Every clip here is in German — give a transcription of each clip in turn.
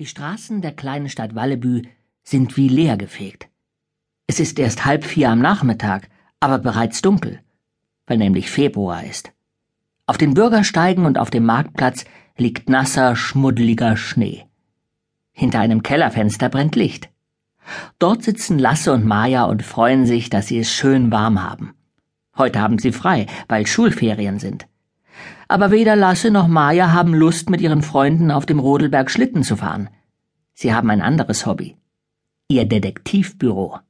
Die Straßen der kleinen Stadt Wallebü sind wie leergefegt. Es ist erst halb vier am Nachmittag, aber bereits dunkel, weil nämlich Februar ist. Auf den Bürgersteigen und auf dem Marktplatz liegt nasser, schmuddeliger Schnee. Hinter einem Kellerfenster brennt Licht. Dort sitzen Lasse und Maja und freuen sich, dass sie es schön warm haben. Heute haben sie frei, weil Schulferien sind aber weder Lasse noch Maja haben Lust, mit ihren Freunden auf dem Rodelberg Schlitten zu fahren. Sie haben ein anderes Hobby. Ihr Detektivbüro.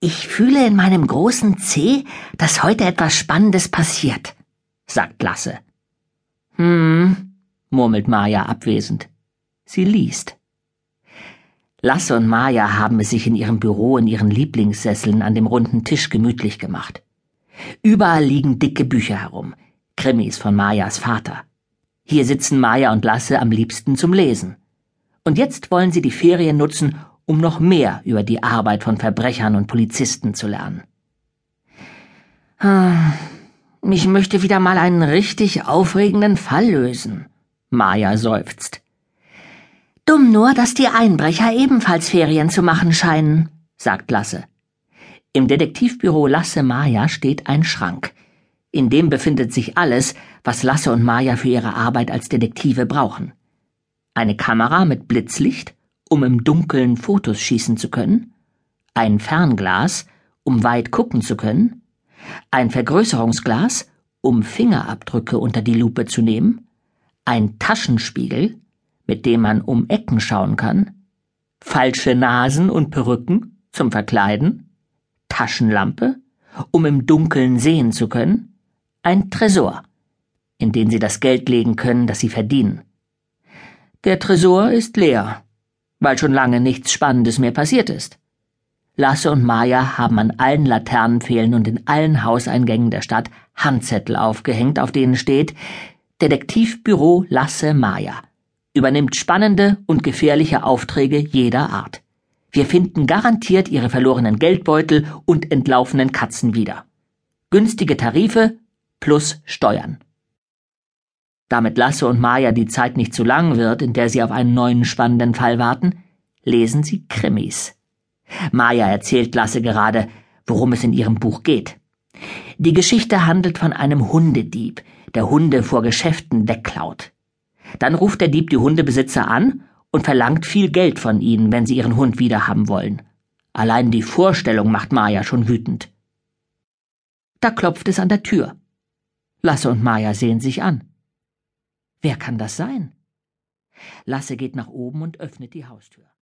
Ich fühle in meinem großen C, dass heute etwas Spannendes passiert, sagt Lasse. Hm, murmelt Maja abwesend. Sie liest. Lasse und Maja haben es sich in ihrem Büro in ihren Lieblingssesseln an dem runden Tisch gemütlich gemacht. Überall liegen dicke Bücher herum, Krimis von Majas Vater. Hier sitzen Maja und Lasse am liebsten zum Lesen. Und jetzt wollen sie die Ferien nutzen, um noch mehr über die Arbeit von Verbrechern und Polizisten zu lernen. Ah, ich möchte wieder mal einen richtig aufregenden Fall lösen. Maja seufzt. Dumm nur, dass die Einbrecher ebenfalls Ferien zu machen scheinen, sagt Lasse. Im Detektivbüro Lasse Maja steht ein Schrank. In dem befindet sich alles, was Lasse und Maja für ihre Arbeit als Detektive brauchen. Eine Kamera mit Blitzlicht, um im Dunkeln Fotos schießen zu können, ein Fernglas, um weit gucken zu können, ein Vergrößerungsglas, um Fingerabdrücke unter die Lupe zu nehmen, ein Taschenspiegel, mit dem man um Ecken schauen kann, falsche Nasen und Perücken zum Verkleiden, Taschenlampe, um im Dunkeln sehen zu können, ein Tresor, in den sie das Geld legen können, das sie verdienen. Der Tresor ist leer, weil schon lange nichts Spannendes mehr passiert ist. Lasse und Maja haben an allen Laternenpfählen und in allen Hauseingängen der Stadt Handzettel aufgehängt, auf denen steht Detektivbüro Lasse Maja übernimmt spannende und gefährliche Aufträge jeder Art. Wir finden garantiert ihre verlorenen Geldbeutel und entlaufenen Katzen wieder. Günstige Tarife, plus Steuern. Damit Lasse und Maja die Zeit nicht zu lang wird, in der sie auf einen neuen spannenden Fall warten, lesen sie Krimis. Maja erzählt Lasse gerade, worum es in ihrem Buch geht. Die Geschichte handelt von einem Hundedieb, der Hunde vor Geschäften wegklaut. Dann ruft der Dieb die Hundebesitzer an und verlangt viel Geld von ihnen, wenn sie ihren Hund wiederhaben wollen. Allein die Vorstellung macht Maja schon wütend. Da klopft es an der Tür. Lasse und Maja sehen sich an. Wer kann das sein? Lasse geht nach oben und öffnet die Haustür.